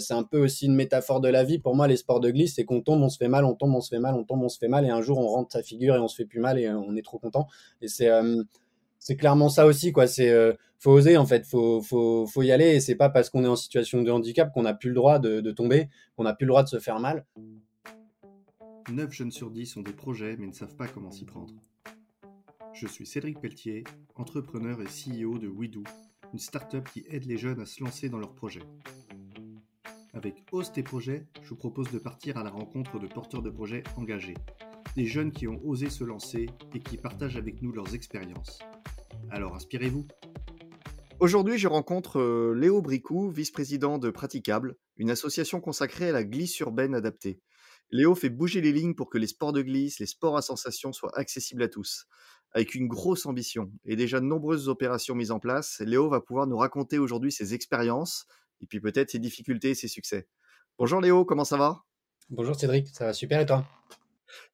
c'est un peu aussi une métaphore de la vie. Pour moi, les sports de glisse, c'est qu'on tombe, on se fait mal, on tombe, on se fait mal, on tombe, on se fait mal, et un jour, on rentre sa figure et on se fait plus mal et on est trop content. Et c'est c'est clairement ça aussi, quoi. C'est faut oser en fait, faut, faut, faut y aller. Et c'est pas parce qu'on est en situation de handicap qu'on n'a plus le droit de, de tomber, qu'on n'a plus le droit de se faire mal. 9 jeunes sur 10 ont des projets mais ne savent pas comment s'y prendre. Je suis Cédric Pelletier, entrepreneur et CEO de WeDo, une start-up qui aide les jeunes à se lancer dans leurs projets. Avec Ose tes projets, je vous propose de partir à la rencontre de porteurs de projets engagés, des jeunes qui ont osé se lancer et qui partagent avec nous leurs expériences. Alors inspirez-vous Aujourd'hui, je rencontre euh, Léo Bricou, vice-président de Praticable, une association consacrée à la glisse urbaine adaptée. Léo fait bouger les lignes pour que les sports de glisse, les sports à sensation soient accessibles à tous. Avec une grosse ambition et déjà de nombreuses opérations mises en place, Léo va pouvoir nous raconter aujourd'hui ses expériences et puis peut-être ses difficultés et ses succès. Bonjour Léo, comment ça va? Bonjour Cédric, ça va super et toi?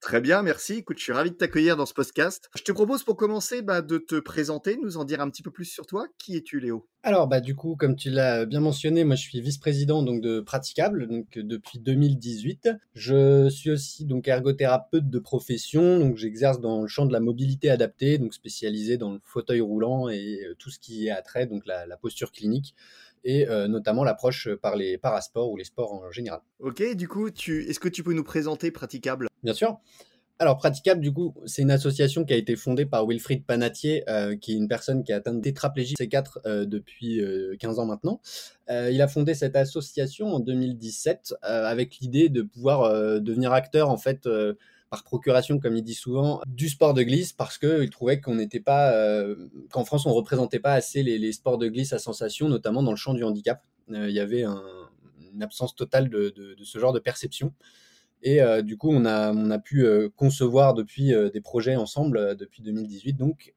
Très bien, merci. Écoute, je suis ravi de t'accueillir dans ce podcast. Je te propose pour commencer bah, de te présenter, nous en dire un petit peu plus sur toi. Qui es-tu, Léo? Alors, bah, du coup, comme tu l'as bien mentionné, moi je suis vice-président donc, de Praticable donc, depuis 2018. Je suis aussi donc, ergothérapeute de profession, donc j'exerce dans le champ de la mobilité adaptée, donc spécialisé dans le fauteuil roulant et euh, tout ce qui est attrait, donc la, la posture clinique et euh, notamment l'approche par les parasports ou les sports en général. Ok, du coup, tu... est-ce que tu peux nous présenter Praticable? Bien sûr. Alors, Praticable, du coup, c'est une association qui a été fondée par Wilfried Panatier, euh, qui est une personne qui a atteint une tétraplégie C4 euh, depuis 15 ans maintenant. il a fondé cette association en 2017 avec l'idée de pouvoir devenir acteur, en fait, par procuration, comme il dit souvent, du sport de glisse parce qu'il trouvait qu'on n'était pas, euh, qu'en France, on représentait pas assez les, sports de glisse à sensation, notamment dans le champ du handicap. Euh, il y avait une absence totale de, ce genre de perception. Et euh, du coup, on a, on a pu concevoir depuis des projets ensemble depuis 2018, donc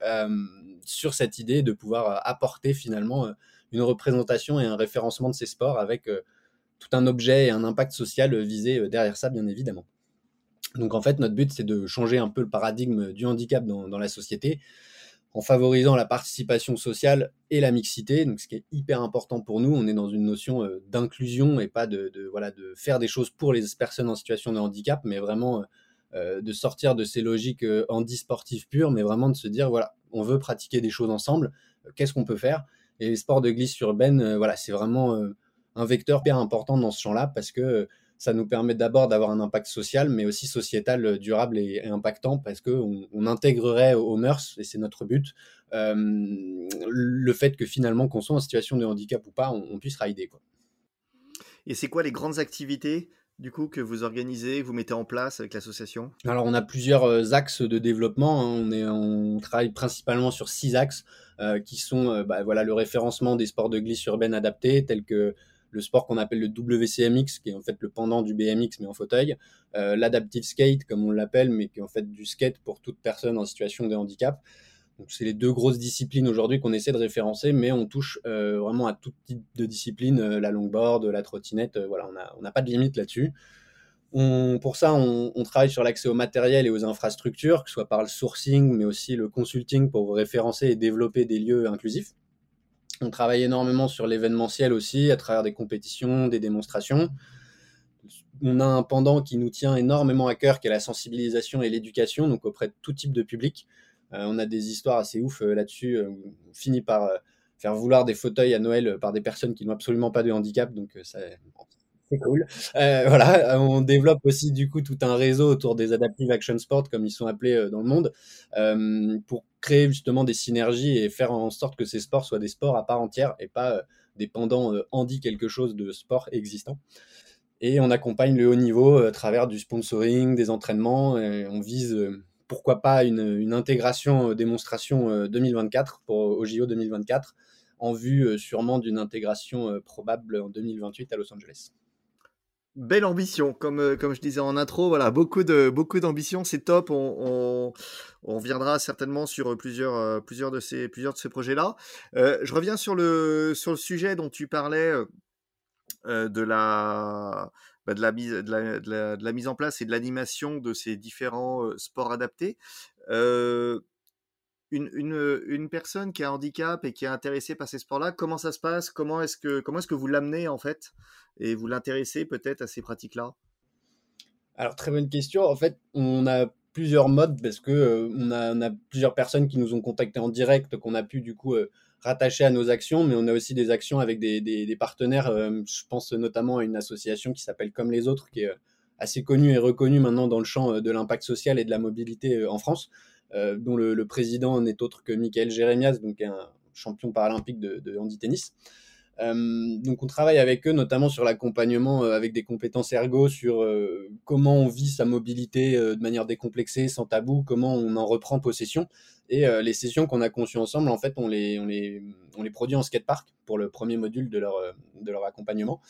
sur cette idée de pouvoir apporter finalement une représentation et un référencement de ces sports avec tout un objet et un impact social visé derrière ça, bien évidemment. Donc en fait, notre but, c'est de changer un peu le paradigme du handicap dans, la société en favorisant la participation sociale et la mixité. Donc ce qui est hyper important pour nous, on est dans une notion euh, d'inclusion et pas de, voilà, de faire des choses pour les personnes en situation de handicap, mais vraiment euh, de sortir de ces logiques euh, handisportives pures, mais vraiment de se dire, voilà, on veut pratiquer des choses ensemble, qu'est-ce qu'on peut faire? Et les sports de glisse urbaine, voilà, c'est vraiment un vecteur hyper important dans ce champ-là parce que ça nous permet d'abord d'avoir un impact social, mais aussi sociétal euh, durable et, impactant, parce qu'on on intégrerait aux, mœurs, et c'est notre but, euh, le fait que finalement, qu'on soit en situation de handicap ou pas, on, puisse rider. Quoi. Et c'est quoi les grandes activités du coup que vous organisez, vous mettez en place avec l'association? Alors on a plusieurs euh, axes de développement. Hein. On, est, on travaille principalement sur six axes qui sont bah, voilà le référencement des sports de glisse urbaine adaptés tels que le sport qu'on appelle le WCMX, qui est en fait le pendant du BMX mais en fauteuil, euh, l'adaptive skate comme on l'appelle, mais qui est en fait du skate pour toute personne en situation de handicap. Donc c'est les deux grosses disciplines aujourd'hui qu'on essaie de référencer, mais on touche euh, vraiment à tout type de discipline, euh, la longboard, la trottinette, voilà, on n'a pas de limite là-dessus. pour ça, on, on travaille sur l'accès au matériel et aux infrastructures, que ce soit par le sourcing, mais aussi le consulting pour référencer et développer des lieux inclusifs. On travaille énormément sur l'événementiel aussi, à travers des compétitions, des démonstrations. On a un pendant qui nous tient énormément à cœur, qui est la sensibilisation et l'éducation, donc auprès de tout type de public. Euh, on a des histoires assez ouf euh, là-dessus. Euh, on finit par faire vouloir des fauteuils à Noël par des personnes qui n'ont absolument pas de handicap, donc ça, c'est cool. voilà, on développe aussi du coup tout un réseau autour des adaptive action sports, comme ils sont appelés dans le monde, pour créer justement des synergies et faire en sorte que ces sports soient des sports à part entière et pas euh, euh, handi quelque chose de sport existant. Et on accompagne le haut niveau euh, à travers du sponsoring, des entraînements. On vise pourquoi pas une, intégration démonstration 2024 pour au JO 2024 en vue sûrement d'une intégration probable en 2028 à Los Angeles belle ambition, comme, euh, comme je disais en intro, voilà, beaucoup de beaucoup d'ambition, c'est top. On, on, viendra certainement sur plusieurs, euh, plusieurs de ces, plusieurs de ces projets-là. Euh, je reviens sur le, sur le sujet dont tu parlais de la bah, de la, mise, de, la, de, la, mise en place et de l'animation de ces différents sports adaptés. une, une, une, personne qui a un handicap et qui est intéressée par ces sports-là, comment ça se passe? Comment est-ce que, comment est-ce que vous l'amenez en fait? Et vous l'intéressez peut-être à ces pratiques-là? Alors, très bonne question. En fait, on a plusieurs modes parce que euh, on, a, plusieurs personnes qui nous ont contactés en direct, qu'on a pu du coup euh, rattacher à nos actions, mais on a aussi des actions avec des, partenaires. Euh, je pense notamment à une association qui s'appelle Comme les autres, qui est assez connue et reconnue maintenant dans le champ de l'impact social et de la mobilité en France. Dont le, président n'est autre que Michael Jérémias, donc un champion paralympique de, de handi-tennis. Euh, donc on travaille avec eux notamment sur l'accompagnement euh, avec des compétences ergo, sur comment on vit sa mobilité de manière décomplexée, sans tabou, comment on en reprend possession. Et les sessions qu'on a conçues ensemble, en fait, on les, produit en skatepark pour le premier module de leur, accompagnement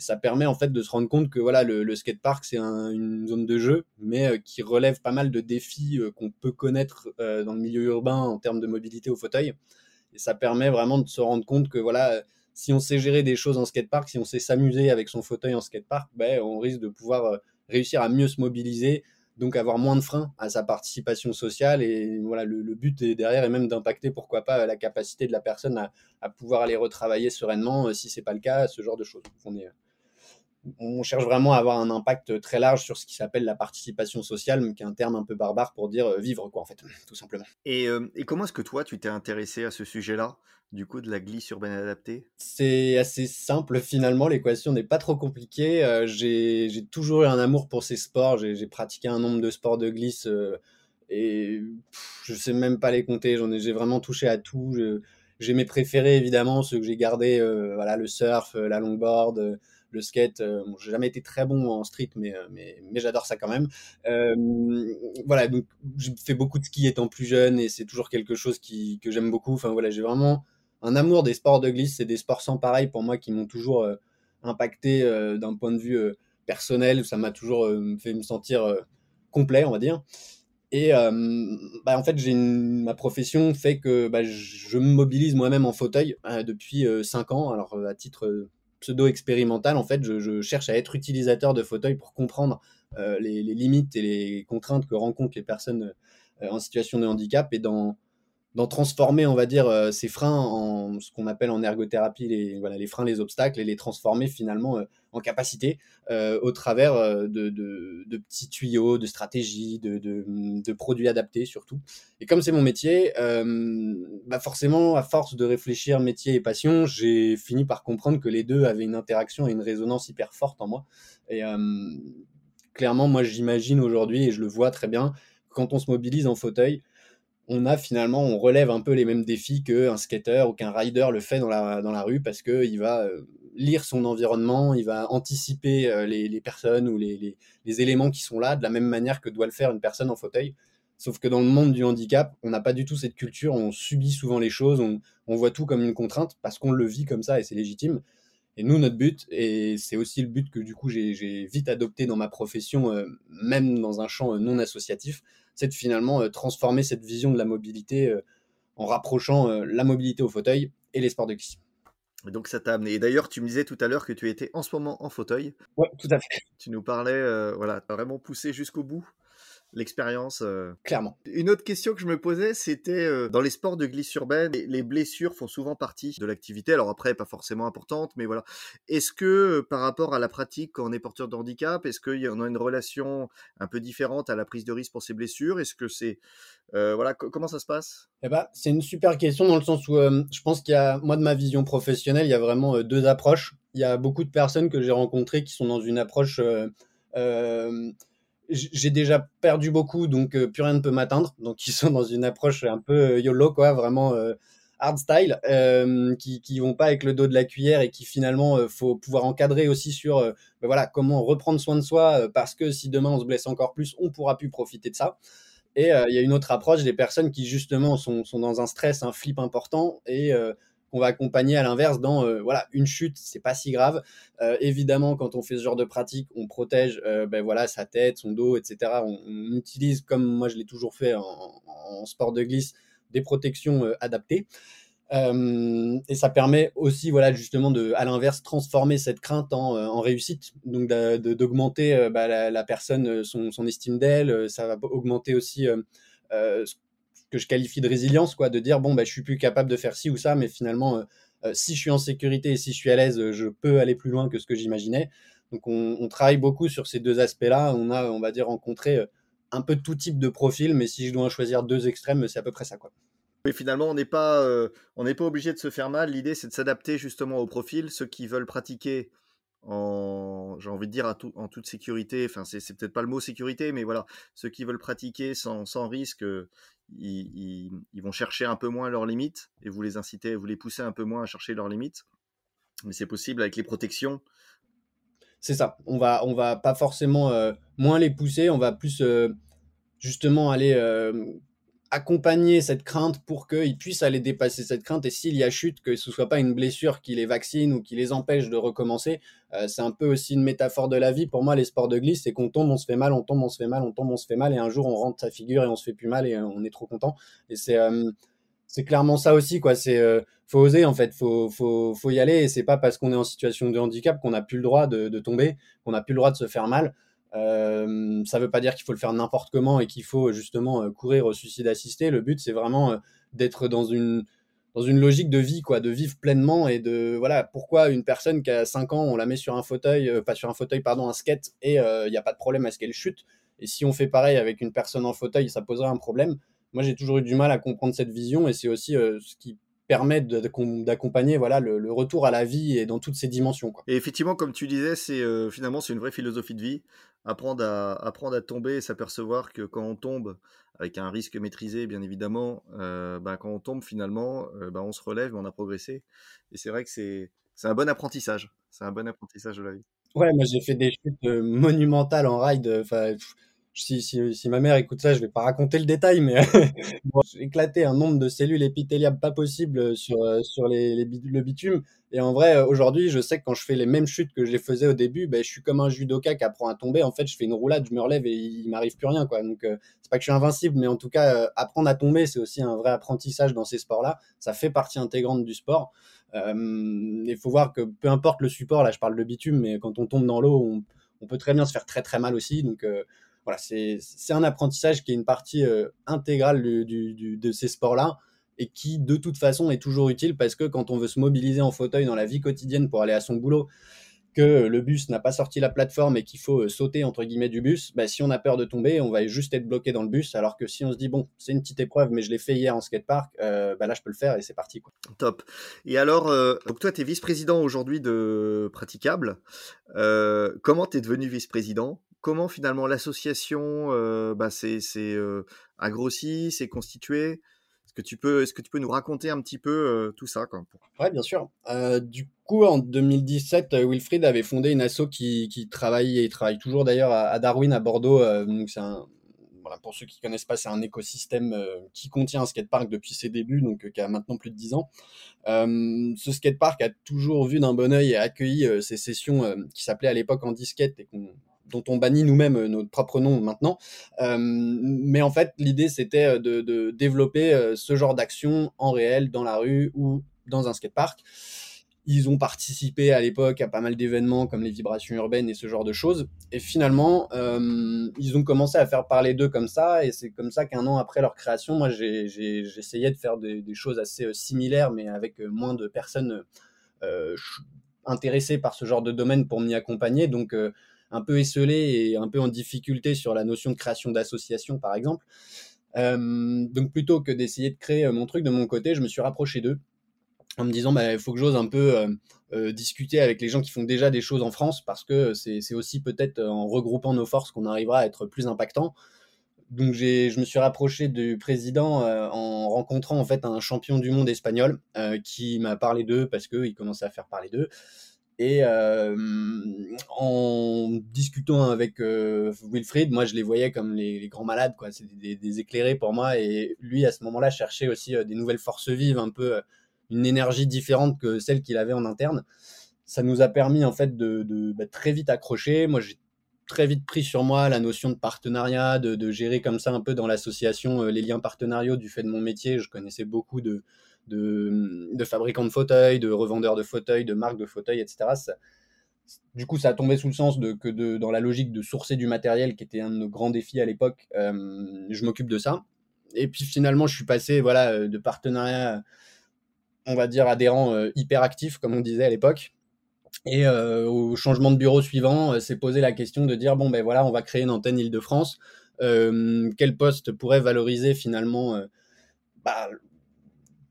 ça permet en fait de se rendre compte que voilà le, le skatepark c'est une zone de jeu, mais euh, qui relève pas mal de défis euh, qu'on peut connaître euh, dans le milieu urbain en termes de mobilité au fauteuil. Et ça permet vraiment de se rendre compte que voilà, si on sait gérer des choses en skatepark, si on sait s'amuser avec son fauteuil en skatepark, ben, on risque de pouvoir réussir à mieux se mobiliser, donc avoir moins de freins à sa participation sociale. Et voilà, le, but derrière est même d'impacter, pourquoi pas, la capacité de la personne à, pouvoir aller retravailler sereinement, si c'est pas le cas, ce genre de choses. Est, on cherche vraiment à avoir un impact très large sur ce qui s'appelle la participation sociale, mais qui est un terme un peu barbare pour dire euh, vivre, quoi, en fait, tout simplement. Et, euh, et comment est-ce que toi, tu t'es intéressé à ce sujet-là, du coup, de la glisse urbaine adaptée? C'est assez simple, finalement, l'équation n'est pas trop compliquée. Euh, j'ai toujours eu un amour pour ces sports, j'ai pratiqué un nombre de sports de glisse, et je sais même pas les compter, j'ai vraiment touché à tout. J'ai mes préférés, évidemment, ceux que j'ai gardés, voilà, le surf, la longboard le skate. Euh, bon, j'ai jamais été très bon en street, mais, euh, mais, j'adore ça quand même. Euh, voilà, donc j'ai fait beaucoup de ski étant plus jeune et c'est toujours quelque chose qui, que j'aime beaucoup. Enfin voilà, j'ai vraiment un amour des sports de glisse. C'est des sports sans pareil pour moi qui m'ont toujours impacté d'un point de vue personnel. Ça m'a toujours fait me sentir complet, on va dire. Et bah, en fait, j'ai ma profession fait que bah, je me mobilise moi-même en fauteuil depuis 5 ans. Alors à titre pseudo-expérimental, en fait, je, cherche à être utilisateur de fauteuil pour comprendre euh, les, limites et les contraintes que rencontrent les personnes euh, en situation de handicap et d'en transformer, on va dire, euh, ces freins en ce qu'on appelle en ergothérapie les, voilà, les freins, les obstacles, et les transformer finalement en capacité euh, au travers de, de, de, petits tuyaux, de stratégies, de, de produits adaptés surtout. Et comme c'est mon métier, bah forcément, à force de réfléchir métier et passion, j'ai fini par comprendre que les deux avaient une interaction et une résonance hyper forte en moi. Et clairement, moi, j'imagine aujourd'hui, et je le vois très bien, quand on se mobilise en fauteuil, on a finalement, on relève un peu les mêmes défis qu'un skater ou qu'un rider le fait dans la, dans la rue parce qu'il va euh, lire son environnement, il va anticiper euh, les, personnes ou les, éléments qui sont là de la même manière que doit le faire une personne en fauteuil. Sauf que dans le monde du handicap, on n'a pas du tout cette culture, on subit souvent les choses, on, voit tout comme une contrainte parce qu'on le vit comme ça et c'est légitime. Et nous, notre but, et c'est aussi le but que du coup j'ai vite adopté dans ma profession, euh, même dans un champ non associatif, c'est de finalement euh, transformer cette vision de la mobilité euh, en rapprochant euh, la mobilité au fauteuil et les sports de glisse. Donc ça t'a amené. Et d'ailleurs, tu me disais tout à l'heure que tu étais en ce moment en fauteuil. Oui, tout à fait. Tu nous parlais, voilà, tu as vraiment poussé jusqu'au bout l'expérience. Euh. Clairement. Une autre question que je me posais, c'était euh, dans les sports de glisse urbaine, les, blessures font souvent partie de l'activité. Alors après, pas forcément importante, mais voilà. Est-ce que euh, par rapport à la pratique quand on est porteur de handicap, est-ce qu'il y en a une relation un peu différente à la prise de risque pour ces blessures? Est-ce que c'est voilà comment ça se passe? Eh ben, c'est une super question dans le sens où je pense qu'il y a moi de ma vision professionnelle, il y a vraiment deux approches. Il y a beaucoup de personnes que j'ai rencontrées qui sont dans une approche j'ai déjà perdu beaucoup, donc euh, plus rien ne peut m'atteindre. Donc ils sont dans une approche un peu euh, YOLO, quoi, vraiment euh, hard style, qui, qui vont pas avec le dos de la cuillère et qui finalement faut pouvoir encadrer aussi sur ben voilà comment reprendre soin de soi parce que si demain on se blesse encore plus, on pourra plus profiter de ça. Et il y a une autre approche des personnes qui justement sont, sont dans un stress, un flip important et qu'on va accompagner à l'inverse dans euh, voilà une chute c'est pas si grave. Euh, évidemment quand on fait ce genre de pratique on protège euh, ben voilà sa tête son dos etc on, utilise comme moi je l'ai toujours fait en, sport de glisse des protections adaptées. Et ça permet aussi, voilà, justement, de, à l'inverse, transformer cette crainte en, réussite, donc d'augmenter bah, la, personne, son, son estime d'elle. Ça va augmenter aussi que je qualifie de résilience, quoi, de dire bon, bah, je suis plus capable de faire ci ou ça, mais finalement, si je suis en sécurité et si je suis à l'aise, je peux aller plus loin que ce que j'imaginais. Donc, on, travaille beaucoup sur ces deux aspects-là. On a, on va dire, rencontré un peu tout type de profil, mais si je dois choisir deux extrêmes, c'est à peu près ça, quoi. Oui, finalement, on n'est pas, on n'est pas obligé de se faire mal. L'idée, c'est de s'adapter justement au profil. Ceux qui veulent pratiquer en, j'ai envie de dire, en toute sécurité, enfin, c'est, peut-être pas le mot sécurité, mais voilà, ceux qui veulent pratiquer sans, risque, ils, vont chercher un peu moins leurs limites et vous les incitez, vous les poussez un peu moins à chercher leurs limites. Mais c'est possible avec les protections. C'est ça. On va, on va pas forcément moins les pousser, on va plus justement aller accompagner cette crainte pour qu'ils puissent aller dépasser cette crainte et s'il y a chute, que ce soit pas une blessure qui les vaccine ou qui les empêche de recommencer. Euh, c'est un peu aussi une métaphore de la vie. Pour moi, les sports de glisse, c'est qu'on tombe, on se fait mal, on tombe, on se fait mal, on tombe, on se fait mal et un jour on rentre sa figure et on se fait plus mal et euh, on est trop content. Et c'est euh, c'est clairement ça aussi quoi. C'est faut oser en fait, faut faut faut y aller et c'est pas parce qu'on est en situation de handicap qu'on n'a plus le droit de, de tomber, qu'on n'a plus le droit de se faire mal. Euh, ça ne veut pas dire qu'il faut le faire n'importe comment et qu'il faut justement euh, courir au suicide assisté. Le but, c'est vraiment euh, d'être dans une, dans une logique de vie, quoi, de vivre pleinement et de voilà pourquoi une personne qui a 5 ans, on la met sur un fauteuil, pas sur un fauteuil, pardon, un skate et il n'y a pas de problème à ce qu'elle chute. Et si on fait pareil avec une personne en fauteuil, ça poserait un problème. Moi, j'ai toujours eu du mal à comprendre cette vision et c'est aussi ce qui permet d'accompagner voilà le, retour à la vie et dans toutes ses dimensions. Quoi. Et effectivement, comme tu disais, c'est finalement c'est une vraie philosophie de vie apprendre à, apprendre à tomber et s'apercevoir que quand on tombe, avec un risque maîtrisé bien évidemment, euh, bah, quand on tombe finalement, euh, bah, on se relève, on a progressé. Et c'est vrai que c'est, c'est un bon apprentissage. C'est un bon apprentissage de la vie. Ouais, moi j'ai fait des chutes euh, monumentales en ride. Enfin, si, ma mère écoute ça, je vais pas raconter le détail, mais j'ai éclaté un nombre de cellules épithéliales pas possible sur, sur les, les, le bitume. Et en vrai, aujourd'hui, je sais que quand je fais les mêmes chutes que je les faisais au début, ben, je suis comme un judoka qui apprend à tomber. En fait, je fais une roulade, je me relève et il, m'arrive plus rien. Quoi. Donc, euh, c'est pas que je suis invincible, mais en tout cas, euh, apprendre à tomber, c'est aussi un vrai apprentissage dans ces sports-là. Ça fait partie intégrante du sport. Euh, il faut voir que peu importe le support, là, je parle de bitume, mais quand on tombe dans l'eau, on, on, peut très bien se faire très très mal aussi. Donc, voilà, c'est un apprentissage qui est une partie intégrale du, du, de ces sports-là et qui de toute façon est toujours utile parce que quand on veut se mobiliser en fauteuil dans la vie quotidienne pour aller à son boulot, que le bus n'a pas sorti la plateforme et qu'il faut euh, sauter entre guillemets du bus, bah, si on a peur de tomber, on va juste être bloqué dans le bus. Alors que si on se dit bon, c'est une petite épreuve, mais je l'ai fait hier en skatepark, euh, bah là je peux le faire et c'est parti. Quoi. Top. Et alors, euh, toi tu es vice-président aujourd'hui de Praticable. comment tu es devenu vice-président? Comment finalement l'association bah, s'est constituée est-ce que tu peux, nous raconter un petit peu euh, tout ça Ouais, bien sûr. Euh, du coup, en 2017, euh, Wilfried avait fondé une asso qui, travaille et travaille toujours d'ailleurs à, Darwin, à Bordeaux. donc pour ceux qui connaissent pas, c'est un écosystème qui contient un skatepark depuis ses débuts, donc qui a maintenant plus de 10 ans. ce skatepark a toujours vu d'un bon oeil et accueilli ces sessions qui s'appelaient à l'époque en disquette et qu'on dont on bannit nous-mêmes euh, notre propre nom maintenant. Euh, mais en fait, l'idée, c'était euh, de, développer ce genre d'action en réel, dans la rue ou dans un skatepark. Ils ont participé à l'époque à pas mal d'événements comme les vibrations urbaines et ce genre de choses. Et finalement, ils ont commencé à faire parler d'eux comme ça. Et c'est comme ça qu'un an après leur création, moi, j'essayais de faire des, choses assez similaires, mais avec moins de personnes intéressées par ce genre de domaine pour m'y accompagner. Donc, un peu esselé et un peu en difficulté sur la notion de création d'association, par exemple. Euh, donc plutôt que d'essayer de créer euh, mon truc de mon côté, je me suis rapproché d'eux en me disant bah, il faut que j'ose un peu euh, discuter avec les gens qui font déjà des choses en France parce que c'est aussi peut-être en regroupant nos forces qu'on arrivera à être plus impactant. Donc je me suis rapproché du président en rencontrant en fait un champion du monde espagnol qui m'a parlé d'eux parce qu'il commençait à faire parler d'eux. Et euh, en discutant avec euh, Wilfried, moi je les voyais comme les, grands malades, quoi. C'était des, éclairés pour moi. Et lui, à ce moment-là, cherchait aussi euh, des nouvelles forces vives, un peu une énergie différente que celle qu'il avait en interne. Ça nous a permis en fait de, bah, très vite accrocher. Moi, j'ai très vite pris sur moi la notion de partenariat, de, de gérer comme ça un peu dans l'association les liens partenariaux du fait de mon métier. Je connaissais beaucoup de de, fabricants de fauteuils, de revendeurs de fauteuils, de marques de fauteuils, etc. du coup, ça a tombé sous le sens de, que dans la logique de sourcer du matériel, qui était un de nos grands défis à l'époque, euh, je m'occupe de ça. et puis finalement, je suis passé voilà, de partenariat, on va dire, adhérent hyper actif, comme on disait à l'époque. Et au changement de bureau suivant, c'est posé la question de dire bon ben voilà, on va créer une antenne Île-de-France. quel poste pourrait valoriser finalement bah,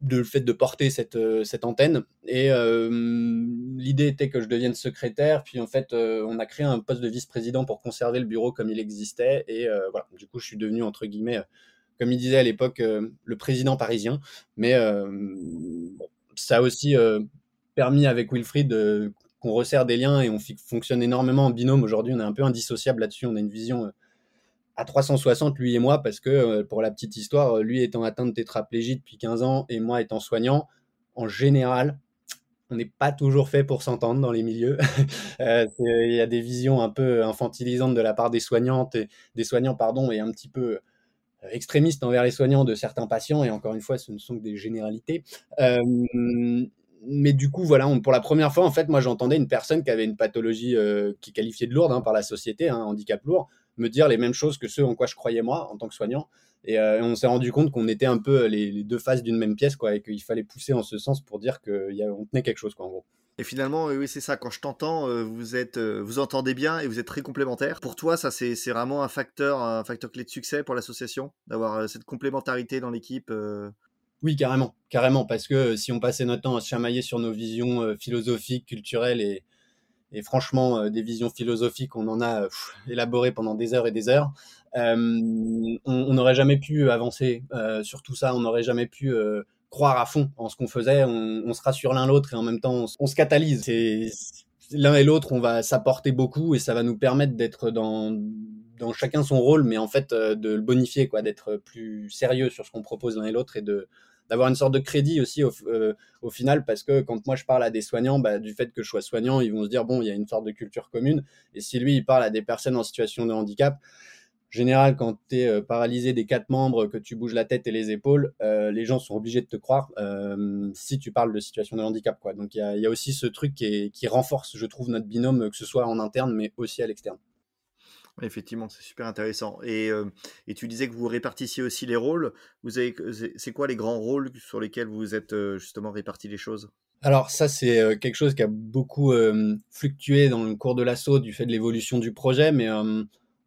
le fait de porter cette, cette antenne. Et l'idée était que je devienne secrétaire. Puis en fait, on a créé un poste de vice-président pour conserver le bureau comme il existait. Et voilà, du coup, je suis devenu entre guillemets, comme il disait à l'époque, le président parisien. Mais ça a aussi permis avec Wilfried qu'on resserre des liens et on fonctionne énormément en binôme. Aujourd'hui, on est un peu indissociable là-dessus. On a une vision euh, à 360, lui et moi, parce que, euh, pour la petite histoire, euh, lui étant atteint de tétraplégie depuis 15 ans et moi étant soignant, en général, on n'est pas toujours fait pour s'entendre dans les milieux. Il y a des visions un peu infantilisantes de la part des soignantes et des soignants, pardon, et un petit peu extrémistes envers les soignants de certains patients. Et encore une fois, ce ne sont que des généralités mais du coup, voilà, pour la première fois, en fait, moi, j'entendais une personne qui avait une pathologie euh, qui est qualifiée de lourde hein, par la société, un hein, handicap lourd, me dire les mêmes choses que ceux en quoi je croyais moi en tant que soignant. Et, euh, on s'est rendu compte qu'on était un peu les, deux faces d'une même pièce, quoi, et qu'il fallait pousser en ce sens pour dire qu'on tenait quelque chose, quoi, en gros. Et finalement, oui, c'est ça. Quand je t'entends, euh, vous êtes, vous entendez bien et vous êtes très complémentaires. Pour toi, ça, c'est vraiment un facteur, un facteur clé de succès pour l'association, d'avoir cette complémentarité dans l'équipe. Oui, carrément, carrément, parce que euh, si on passait notre temps à se chamailler sur nos visions euh, philosophiques, culturelles et, et franchement, euh, des visions philosophiques, on en a élaboré pendant des heures et des heures. on n'aurait jamais pu avancer sur tout ça, on n'aurait jamais pu croire à fond en ce qu'on faisait. On, on, se rassure l'un l'autre et en même temps, on, se catalyse. L'un et l'autre, on va s'apporter beaucoup et ça va nous permettre d'être dans, dans chacun son rôle, mais en fait de le bonifier, quoi, d'être plus sérieux sur ce qu'on propose l'un et l'autre et de d'avoir une sorte de crédit aussi euh, au, final, parce que quand moi je parle à des soignants, bah, du fait que je sois soignant, ils vont se dire, bon, il y a une sorte de culture commune. Et si lui, il parle à des personnes en situation de handicap, général, quand tu es euh, paralysé des quatre membres, que tu bouges la tête et les épaules, euh, les gens sont obligés de te croire si tu parles de situation de handicap. Quoi. Donc il y, a, aussi ce truc qui, qui renforce, je trouve, notre binôme, que ce soit en interne, mais aussi à l'externe. Effectivement, c'est super intéressant. Et, et, tu disais que vous répartissiez aussi les rôles. Vous avez, c'est quoi les grands rôles sur lesquels vous êtes justement répartis les choses? Alors ça, c'est quelque chose qui a beaucoup fluctué dans le cours de l'assaut du fait de l'évolution du projet, mais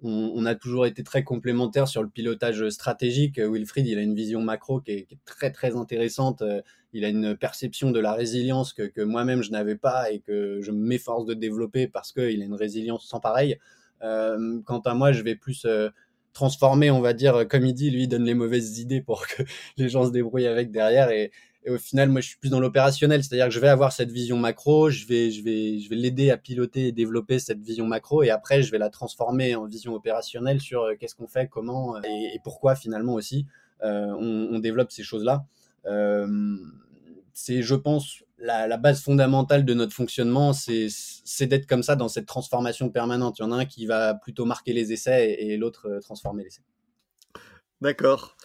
on, a toujours été très complémentaires sur le pilotage stratégique. Wilfried, il a une vision macro qui est, très très intéressante. Il a une perception de la résilience que, que moi-même je n'avais pas et que je m'efforce de développer parce qu'il a une résilience sans pareil. Euh, quant à moi, je vais plus euh, transformer, on va dire, comme il dit, lui, il donne les mauvaises idées pour que les gens se débrouillent avec derrière. Et, au final, moi, je suis plus dans l'opérationnel, c'est-à-dire que je vais avoir cette vision macro, je vais, je vais, je vais l'aider à piloter et développer cette vision macro, et après, je vais la transformer en vision opérationnelle sur euh, qu'est-ce qu'on fait, comment et, pourquoi finalement aussi on, développe ces choses-là. c'est, je pense, la, base fondamentale de notre fonctionnement, c'est d'être comme ça dans cette transformation permanente. Il y en a un qui va plutôt marquer les essais et, l'autre euh, transformer les essais. D'accord.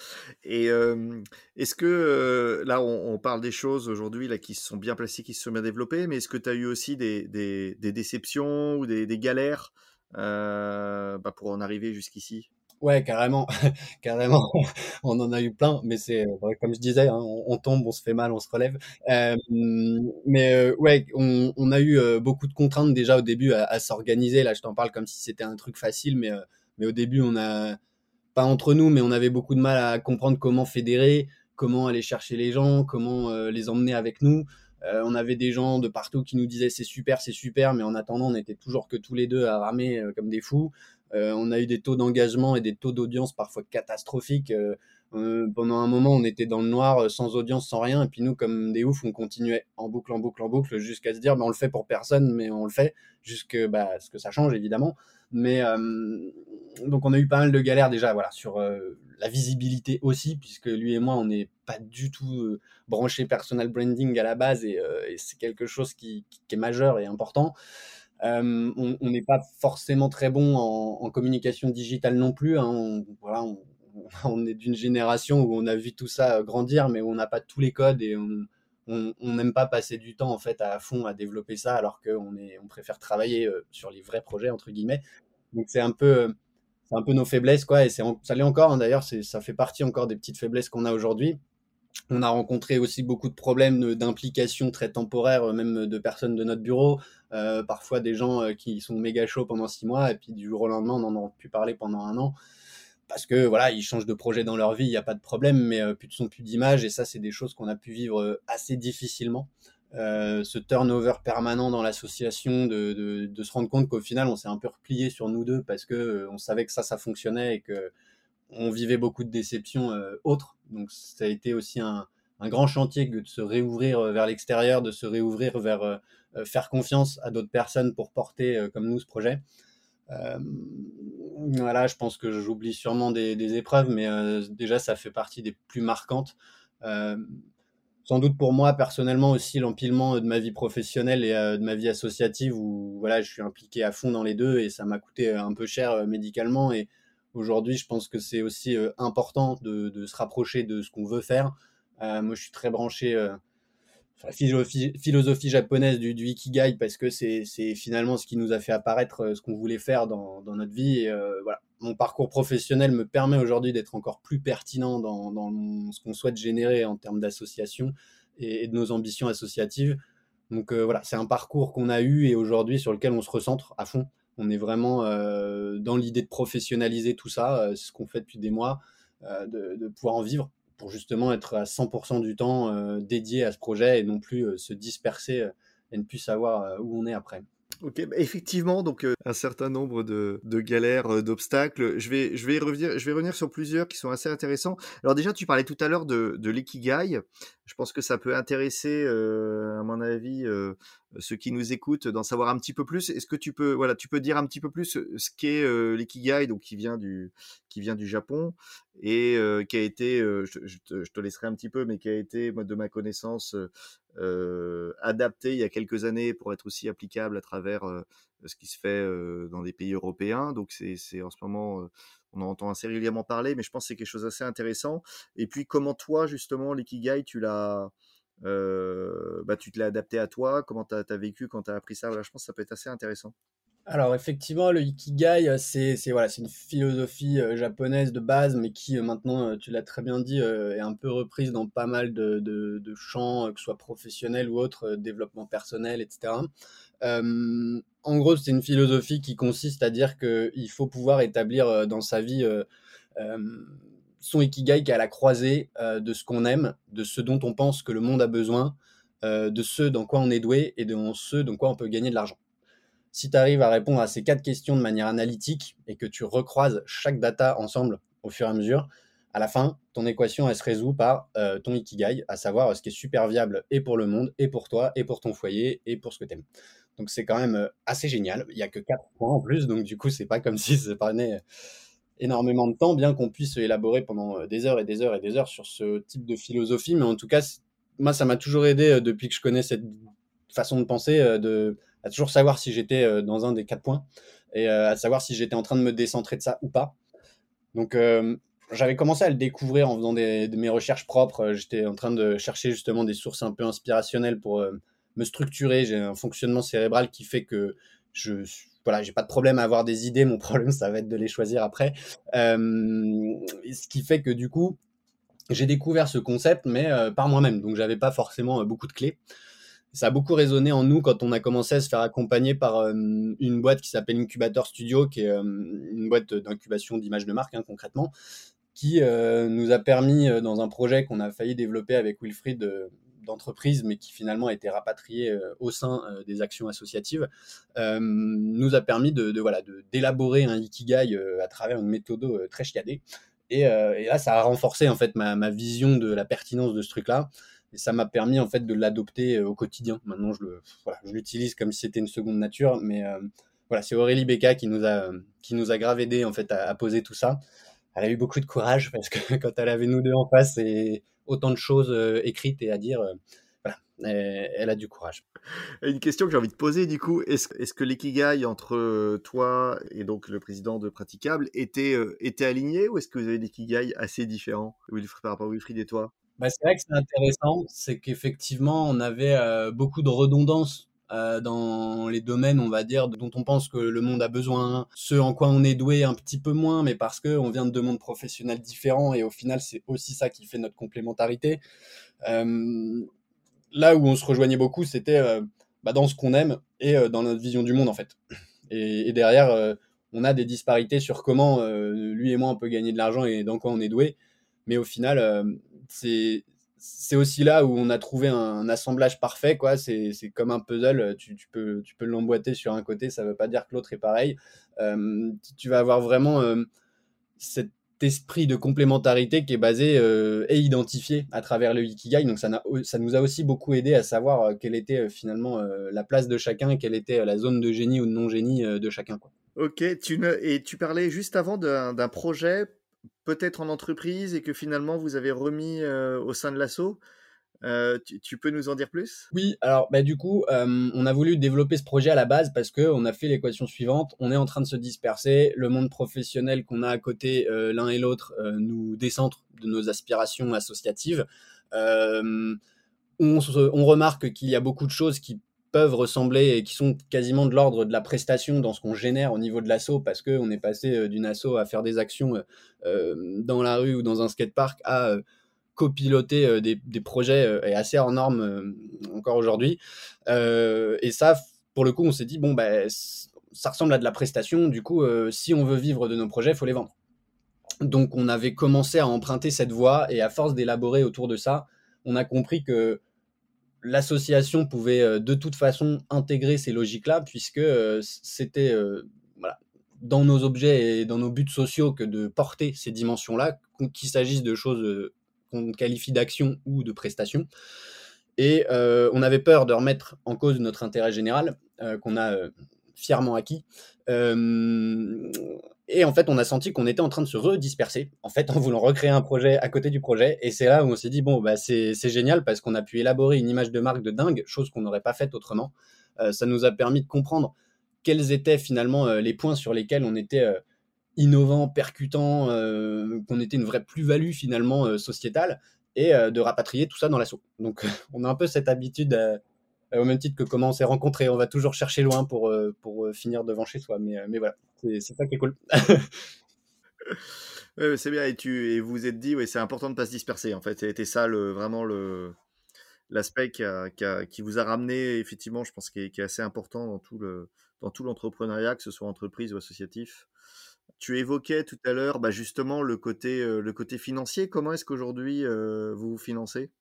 Et euh, est-ce que euh, là, on, parle des choses aujourd'hui qui sont bien placées, qui se sont bien développées, mais est-ce que tu as eu aussi des, déceptions ou des, galères bah, pour en arriver jusqu'ici? Ouais, carrément, carrément. On en a eu plein, mais c'est comme je disais, hein, on, tombe, on se fait mal, on se relève. Euh, mais euh, ouais, on, a eu euh, beaucoup de contraintes déjà au début à, à s'organiser. Là, je t'en parle comme si c'était un truc facile, mais mais au début, on a pas entre nous, mais on avait beaucoup de mal à comprendre comment fédérer, comment aller chercher les gens, comment les emmener avec nous. on avait des gens de partout qui nous disaient c'est super, c'est super, mais en attendant, on était toujours que tous les deux à ramer comme des fous. Euh, on a eu des taux d'engagement et des taux d'audience parfois catastrophiques. Euh, euh, pendant un moment, on était dans le noir, sans audience, sans rien. Et puis nous, comme des oufs, on continuait en boucle, en boucle, en boucle, jusqu'à se dire, bah, on le fait pour personne, mais on le fait, jusque bah, ce que ça change, évidemment. Mais donc, on a eu pas mal de galères déjà, voilà, sur la visibilité aussi, puisque lui et moi, on n'est pas du tout branché personal branding à la base, et, c'est quelque chose qui, est majeur et important. Euh, on n'est pas forcément très bon en, communication digitale non plus. Hein. On, voilà, on, est d'une génération où on a vu tout ça grandir, mais où on n'a pas tous les codes et on n'aime pas passer du temps en fait à fond à développer ça, alors qu'on on préfère travailler euh, sur les vrais projets entre guillemets. Donc c'est un peu c'est un peu nos faiblesses, quoi. Et ça l'est encore, hein, d'ailleurs, ça fait partie encore des petites faiblesses qu'on a aujourd'hui. On a rencontré aussi beaucoup de problèmes d'implication très temporaire, même de personnes de notre bureau. Euh, parfois des gens euh, qui sont méga chauds pendant six mois et puis du jour au lendemain, on n'en a plus parlé pendant un an parce que voilà, ils changent de projet dans leur vie, il n'y a pas de problème, mais euh, plus de son, plus d'image. Et ça, c'est des choses qu'on a pu vivre assez difficilement. ce turnover permanent dans l'association, de, se rendre compte qu'au final, on s'est un peu replié sur nous deux parce que on savait que ça, ça fonctionnait et que on vivait beaucoup de déceptions autres. Donc ça a été aussi un, grand chantier de se réouvrir vers l'extérieur, de se réouvrir vers faire confiance à d'autres personnes pour porter comme nous ce projet. voilà, je pense que j'oublie sûrement des, épreuves, mais déjà ça fait partie des plus marquantes. sans doute pour moi personnellement aussi l'empilement de ma vie professionnelle et de ma vie associative où voilà, je suis impliqué à fond dans les deux et ça m'a coûté un peu cher médicalement et Aujourd'hui, je pense que c'est aussi important de, se rapprocher de ce qu'on veut faire. moi, je suis très branché la philosophie, japonaise du, du, Ikigai parce que c'est finalement ce qui nous a fait apparaître ce qu'on voulait faire dans, notre vie. Et mon parcours professionnel me permet aujourd'hui d'être encore plus pertinent dans, ce qu'on souhaite générer en termes d'association et, de nos ambitions associatives. Donc voilà, c'est un parcours qu'on a eu et aujourd'hui sur lequel on se recentre à fond. On est vraiment euh, dans l'idée de professionnaliser tout ça, euh, ce qu'on fait depuis des mois, euh, de, pouvoir en vivre pour justement être à 100% du temps dédié à ce projet et non plus se disperser et ne plus savoir où on est après. Ok, bah, effectivement, donc un certain nombre de, galères, d'obstacles. Je vais, revenir sur plusieurs qui sont assez intéressants. Alors déjà, tu parlais tout à l'heure de, de l'ikigai. Je pense que ça peut intéresser, à mon avis, ceux qui nous écoutent d'en savoir un petit peu plus. Est-ce que tu peux, voilà, tu peux dire un petit peu plus ce qu'est euh, l'ikigai, donc qui vient du, qui vient du Japon et euh, qui a été, euh, je, te, laisserai un petit peu, mais qui a été, de ma connaissance, adapté il y a quelques années pour être aussi applicable à travers ce qui se fait dans des pays européens. Donc c'est en ce moment, on en entend assez régulièrement parler, mais je pense que c'est quelque chose d'assez intéressant. Et puis comment toi justement l'ikigai, tu l'as bah, tu te l'as adapté à toi? Comment tu as, vécu quand tu as appris ça? Je pense que ça peut être assez intéressant. Alors effectivement, le Ikigai, c'est voilà, une philosophie japonaise de base, mais qui maintenant, tu l'as très bien dit, est un peu reprise dans pas mal de, de, champs, que ce soit professionnels ou autres, développement personnel, etc. en gros, c'est une philosophie qui consiste à dire qu'il faut pouvoir établir dans sa vie son ikigai qui est à la croisée de ce qu'on aime, de ce dont on pense que le monde a besoin, de ce dans quoi on est doué et de ce dans quoi on peut gagner de l'argent. Si tu arrives à répondre à ces quatre questions de manière analytique et que tu recroises chaque data ensemble au fur et à mesure, à la fin, ton équation, se résout par ton ikigai, à savoir ce qui est super viable et pour le monde, et pour toi, et pour ton foyer, et pour ce que tu aimes. Donc c'est quand même assez génial. Il n'y a que quatre points en plus, donc du coup, c'est pas comme si ça prenait énormément de temps, bien qu'on puisse élaborer pendant euh, des heures et des heures et des heures sur ce type de philosophie. Mais en tout cas, moi, ça m'a toujours aidé euh, depuis que je connais cette façon de penser, euh, de, à toujours savoir si j'étais dans un des quatre points et à savoir si j'étais en train de me décentrer de ça ou pas. Donc, j'avais commencé à le découvrir en faisant des, de mes recherches propres. J'étais en train de chercher justement des sources un peu inspirationnelles pour me structurer. J'ai un fonctionnement cérébral qui fait que je voilà, j'ai pas de problème à avoir des idées. Mon problème, ça va être de les choisir après. Euh, ce qui fait que du coup, j'ai découvert ce concept, mais euh, par moi-même. Donc, j'avais pas forcément euh, beaucoup de clés. Ça a beaucoup résonné en nous quand on a commencé à se faire accompagner par une boîte qui s'appelle Incubator Studio, qui est une boîte d'incubation d'images de marque, hein, concrètement, qui nous a permis, dans un projet qu'on a failli développer avec Wilfried, d'entreprise, mais qui finalement a été rapatrié euh, au sein euh, des actions associatives, euh, nous a permis de, voilà d'élaborer un ikigai à travers une méthode très chiadée. Et, là, ça a renforcé en fait ma, vision de la pertinence de ce truc-là. Et ça m'a permis en fait de l'adopter au quotidien. Maintenant, je le, je l'utilise comme si c'était une seconde nature. Mais voilà, c'est Aurélie Becca qui nous a, qui nous a grave aidé en fait à, poser tout ça. Elle a eu beaucoup de courage parce que quand elle avait nous deux en face et autant de choses euh, écrites et à dire. Euh, voilà, elle a du courage. Une question que j'ai envie de poser du coup, est-ce est que l'ikigai entre euh, toi et donc le président de Praticable était, était aligné ou est-ce que vous avez des ikigai assez différents par rapport à Wilfried et toi? Bah, C'est vrai que c'est intéressant, c'est qu'effectivement on avait beaucoup de redondance dans les domaines, on va dire, dont on pense que le monde a besoin, ce en quoi on est doué un petit peu moins, mais parce qu'on vient de deux mondes professionnels différents et au final, c'est aussi ça qui fait notre complémentarité. là où on se rejoignait beaucoup, c'était bah, dans ce qu'on aime et dans notre vision du monde, en fait. Et derrière, on a des disparités sur comment lui et moi on peut gagner de l'argent et dans quoi on est doué. Mais au final, c'est c'est aussi là où on a trouvé un, assemblage parfait. quoi. C'est comme un puzzle. Tu, tu peux, tu peux l'emboîter sur un côté, ça ne veut pas dire que l'autre est pareil. Euh, tu vas avoir vraiment euh, cet esprit de complémentarité qui est basé euh, et identifié à travers le Ikigai. Donc ça, ça nous a aussi beaucoup aidé à savoir quelle était finalement la place de chacun, quelle était la zone de génie ou de non-génie de chacun. Ok, tu et tu parlais juste avant d'un projet peut-être en entreprise et que finalement vous avez remis euh, au sein de l'assaut. Euh, tu, peux nous en dire plus? Oui, alors bah, du coup, euh, on a voulu développer ce projet à la base parce qu'on a fait l'équation suivante. On est en train de se disperser. Le monde professionnel qu'on a à côté, l'un et l'autre, nous décentre de nos aspirations associatives. On, on, remarque qu'il y a beaucoup de choses qui peuvent ressembler et qui sont quasiment de l'ordre de la prestation dans ce qu'on génère au niveau de l'assaut parce qu'on est passé euh, d'une assaut à faire des actions euh, euh, dans la rue ou dans un skatepark à copiloter des, projets et assez hors normes encore aujourd'hui. et ça, pour le coup, on s'est dit, bon, ben, ça ressemble à de la prestation. Du coup, si on veut vivre de nos projets, il faut les vendre. Donc, on avait commencé à emprunter cette voie et à force d'élaborer autour de ça, on a compris que l'association pouvait euh, de toute façon intégrer ces logiques-là, puisque euh, c'était euh, dans nos objets et dans nos buts sociaux que de porter ces dimensions-là, qu'il s'agisse de choses qu'on qualifie d'action ou de prestation. Et on avait peur de remettre en cause notre intérêt général, qu'on a fièrement acquis. Et en fait, on a senti qu'on était en train de se redisperser, en fait, en voulant recréer un projet à côté du projet. Et c'est là où on s'est dit, bon, bah, c'est génial parce qu'on a pu élaborer une image de marque de dingue, chose qu'on n'aurait pas faite autrement. Euh, ça nous a permis de comprendre quels étaient finalement euh, les points sur lesquels on était euh, innovant, percutant, qu'on était une vraie plus-value finalement sociétale, et de rapatrier tout ça dans l'assaut. Donc, on a un peu cette habitude au même titre que comment on s'est rencontrés. On va toujours chercher loin pour, pour finir devant chez soi. Mais, mais voilà, c'est ça qui est cool. c'est bien. Et, tu, et vous vous êtes dit, oui, c'est important de ne pas se disperser. En fait, c'était ça le, vraiment le l'aspect qui, qui, vous a ramené, effectivement, je pense, qui est, qui est assez important dans tout le l'entrepreneuriat, que ce soit entreprise ou associatif. Tu évoquais tout à l'heure bah, justement le côté, le côté financier. Comment est-ce qu'aujourd'hui vous vous financez?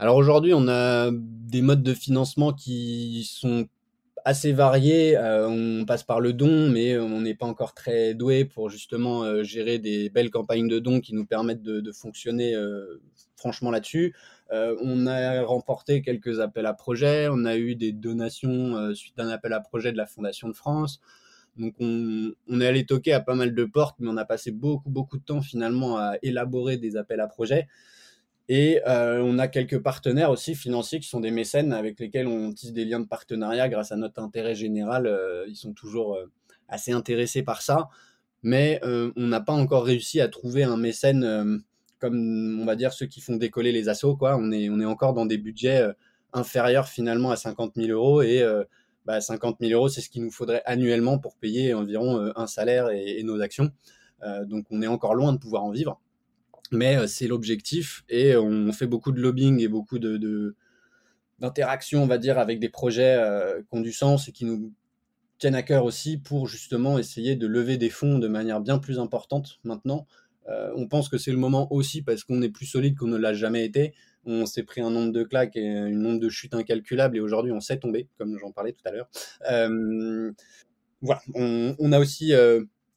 Alors aujourd'hui, on a des modes de financement qui sont assez varié. Euh, on passe par le don, mais on n'est pas encore très doué pour justement euh, gérer des belles campagnes de dons qui nous permettent de, fonctionner euh, franchement là-dessus. on a remporté quelques appels à projets, on a eu des donations suite à un appel à projet de la Fondation de France. Donc on, on, est allé toquer à pas mal de portes, mais on a passé beaucoup beaucoup de temps finalement à élaborer des appels à projets. Et euh, on a quelques partenaires aussi financiers qui sont des mécènes avec lesquels on tisse des liens de partenariat grâce à notre intérêt général. Euh, ils sont toujours euh, assez intéressés par ça. Mais on n'a pas encore réussi à trouver un mécène comme, on va dire, ceux qui font décoller les assos. Quoi. On, est, on est encore dans des budgets inférieurs finalement à 50 000 euros. Et bah, 50 000 euros, c'est ce qu'il nous faudrait annuellement pour payer environ un salaire et nos actions. donc on est encore loin de pouvoir en vivre mais euh, c'est l'objectif et on fait beaucoup de lobbying et beaucoup de, d'interactions, on va dire, avec des projets euh, qui ont du sens et qui nous tiennent à cœur aussi pour justement essayer de lever des fonds de manière bien plus importante maintenant. Euh, on pense que c'est le moment aussi parce qu'on est plus solide qu'on ne l'a jamais été. On s'est pris un nombre de claques et un nombre de chutes incalculables et aujourd'hui on sait tomber, comme j'en parlais tout à l'heure. voilà, on, a aussi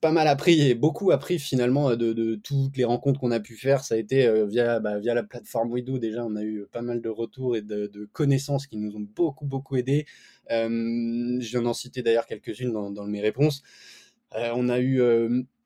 pas mal appris et beaucoup appris finalement de, toutes les rencontres qu'on a pu faire. Ça a été euh, via, bah, via la plateforme Wido. Déjà, on a eu pas mal de retours et de, connaissances qui nous ont beaucoup, beaucoup aidés. Euh, je viens d'en citer d'ailleurs quelques-unes dans, dans, mes réponses. Euh, on a eu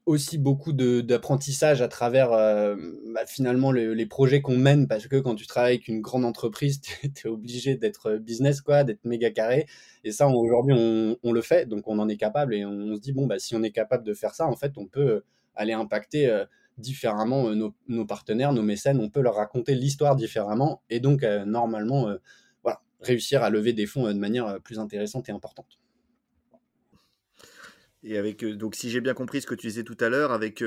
aussi beaucoup d'apprentissage à travers euh, bah, finalement les projets qu'on mène parce que quand tu travailles avec une grande entreprise, tu es, obligé d'être business, quoi, d'être méga carré. Et ça, aujourd'hui, on, on, le fait, donc on en est capable et on, se dit, bon, bah, si on est capable de faire ça, en fait, on peut aller impacter euh, différemment euh, nos, nos, partenaires, nos mécènes, on peut leur raconter l'histoire différemment et donc normalement, voilà, réussir à lever des fonds de manière plus intéressante et importante. Et avec, donc si j'ai bien compris ce que tu disais tout à l'heure, avec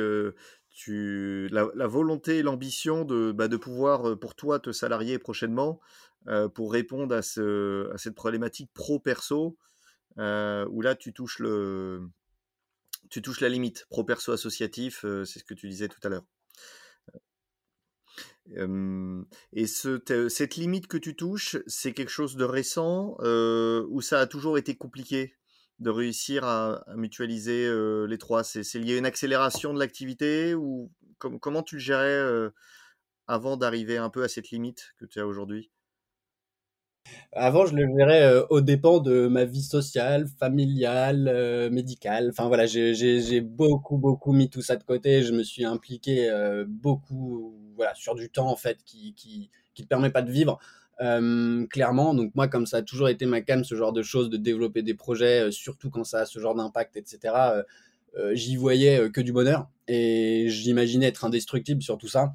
tu, la, volonté l'ambition de, bah, de pouvoir, pour toi, te salarier prochainement pour répondre à, ce, à cette problématique pro-perso, où là, tu touches, le, tu touches la limite. Pro-perso associatif, c'est ce que tu disais tout à l'heure. et ce, cette limite que tu touches, c'est quelque chose de récent ou ça a toujours été compliqué? De réussir à, mutualiser les trois? C'est lié à une accélération de l'activité ou comment tu le gérais avant d'arriver un peu à cette limite que tu as aujourd'hui? Avant, je le gérais au dépend de ma vie sociale, familiale, médicale. Enfin voilà, j'ai beaucoup, beaucoup mis tout ça de côté. Je me suis impliqué beaucoup voilà, sur du temps en fait qui qui, qui te permet pas de vivre. Euh, clairement. Donc moi, comme ça a toujours été ma cam, ce genre de choses, de développer des projets, euh, surtout quand ça a ce genre d'impact, etc. Euh, j'y voyais que du bonheur et j'imaginais être indestructible sur tout ça.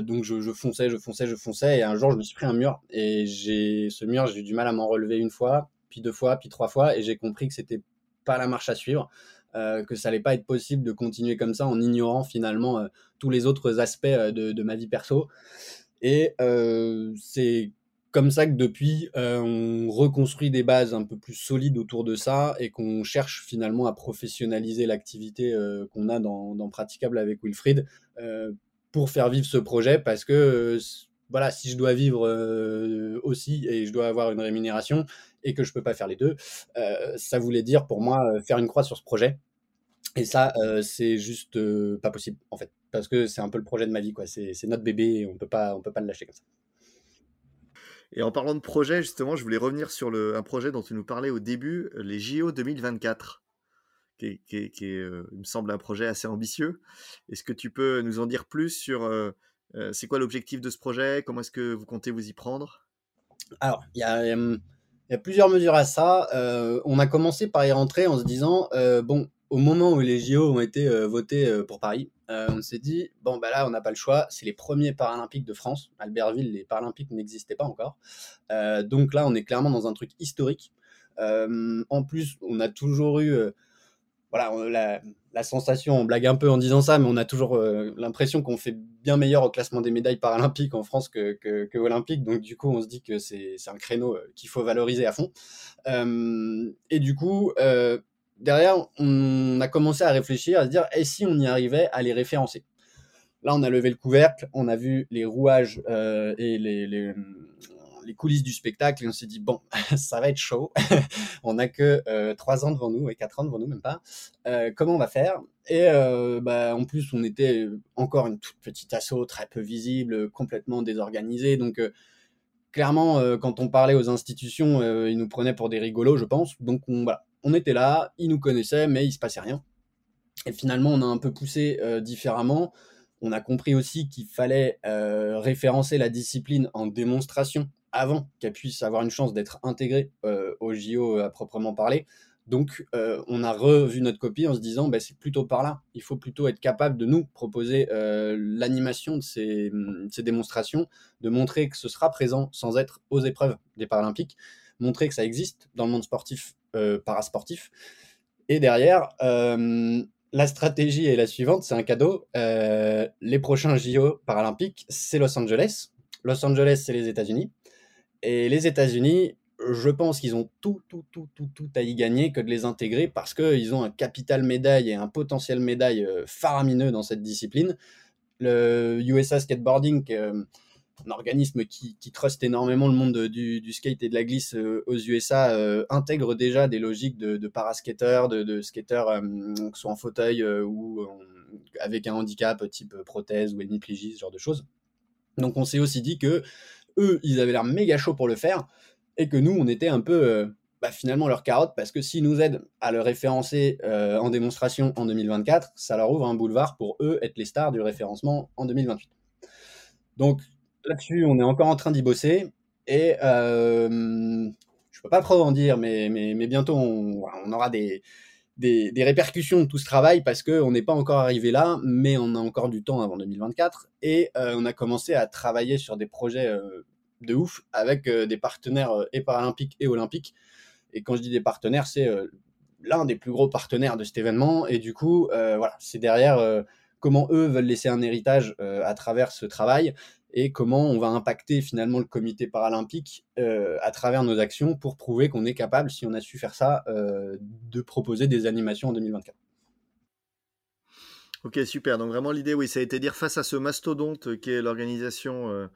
donc je, fonçais, je fonçais, je fonçais et un jour je me suis pris un mur et ce mur, j'ai eu du mal à m'en relever une fois, puis deux fois, puis trois fois et j'ai compris que c'était pas la marche à suivre. que ça allait pas être possible de continuer comme ça en ignorant finalement tous les autres aspects de, ma vie perso. Et c'est comme ça que depuis, on reconstruit des bases un peu plus solides autour de ça et qu'on cherche finalement à professionnaliser l'activité qu'on a dans, dans, Praticable avec Wilfried pour faire vivre ce projet parce que voilà, si je dois vivre aussi et je dois avoir une rémunération et que je peux pas faire les deux, ça voulait dire pour moi faire une croix sur ce projet. Et ça, c'est juste pas possible en fait parce que c'est un peu le projet de ma vie, quoi. C'est, notre bébé et on peut pas, on peut pas le lâcher comme ça. Et en parlant de projet, justement, je voulais revenir sur le, un projet dont tu nous parlais au début, les JO 2024, qui, euh, me semble un projet assez ambitieux. Est-ce que tu peux nous en dire plus sur euh, euh, c'est quoi l'objectif de ce projet? Comment est-ce que vous comptez vous y prendre? Alors, il y a, plusieurs mesures à ça. on a commencé par y rentrer en se disant, bon, au moment où les JO ont été votés pour Paris, euh, on s'est dit, bon, bah là, on n'a pas le choix. C'est les premiers Paralympiques de France. Albertville, les Paralympiques n'existaient pas encore. Euh, donc là, on est clairement dans un truc historique. Euh, en plus, on a toujours eu voilà, la, sensation, on blague un peu en disant ça, mais on a toujours l'impression qu'on fait bien meilleur au classement des médailles paralympiques en France que, que. Donc du coup, on se dit que c'est un créneau qu'il faut valoriser à fond. et du coup, derrière, on a commencé à réfléchir, à se dire, et si on y arrivait à les référencer? Là, on a levé le couvercle, on a vu les rouages euh, et les, coulisses du spectacle, et on s'est dit, bon, ça va être chaud. on n'a que euh, 3 ans devant nous, et 4 ans devant nous, même pas. Euh, comment on va faire? Et euh, bah, en plus, on était encore une toute petite asso, très peu visible, complètement désorganisée. Donc, clairement, quand on parlait aux institutions, ils nous prenaient pour des rigolos, je pense. Donc, on, voilà, on était là, ils nous connaissaient, mais il se passait rien. Et finalement, on a un peu poussé euh, différemment. On a compris aussi qu'il fallait euh, référencer la discipline en démonstration avant qu'elle puisse avoir une chance d'être intégrée euh, au JO à proprement parler. Donc, on a revu notre copie en se disant, bah, c'est plutôt par là. Il faut plutôt être capable de nous proposer l'animation de ces, de ces, démonstrations, de montrer que ce sera présent sans être aux épreuves des Paralympiques, montrer que ça existe dans le monde sportif euh, parasportif. Et derrière, euh, la stratégie est la suivante, c'est un cadeau. Euh, les prochains JO paralympiques, c'est Los Angeles. Los Angeles, c'est les États-Unis. Et les États-Unis, je pense qu'ils ont tout, tout, tout, tout, tout à y gagner que de les intégrer parce qu'ils ont un capital médaille et un potentiel médaille faramineux dans cette discipline. Le USA Skateboarding, un organisme qui, qui truste énormément le monde du, skate et de la glisse euh, aux USA euh, intègre déjà des logiques de, de paraskateurs, de, skateurs, euh, que ce soit en fauteuil ou avec un handicap type prothèse ou hémiplégie, ce genre de choses. Donc on s'est aussi dit que eux, ils avaient l'air méga chaud pour le faire et que nous, on était un peu bah, finalement leur carotte parce que s'ils nous aident à le référencer en démonstration en 2024, ça leur ouvre un boulevard pour eux être les stars du référencement en 2028. Donc là-dessus, on est encore en train d'y bosser. Et euh, je peux pas trop en dire, mais, bientôt, on, aura des, répercussions de tout ce travail parce qu'on n'est pas encore arrivé là, mais on a encore du temps avant 2024. Et euh, on a commencé à travailler sur des projets euh, de ouf avec des partenaires et paralympiques et olympiques. Et quand je dis des partenaires, c'est l'un des plus gros partenaires de cet événement. Et du coup, c'est derrière comment eux veulent laisser un héritage à travers ce travail et comment on va impacter finalement le comité paralympique euh, à travers nos actions pour prouver qu'on est capable, si on a su faire ça, euh, de proposer des animations en 2024. Ok, super. Donc vraiment l'idée, oui, ça a été dire face à ce mastodonte qui est l'organisation euh,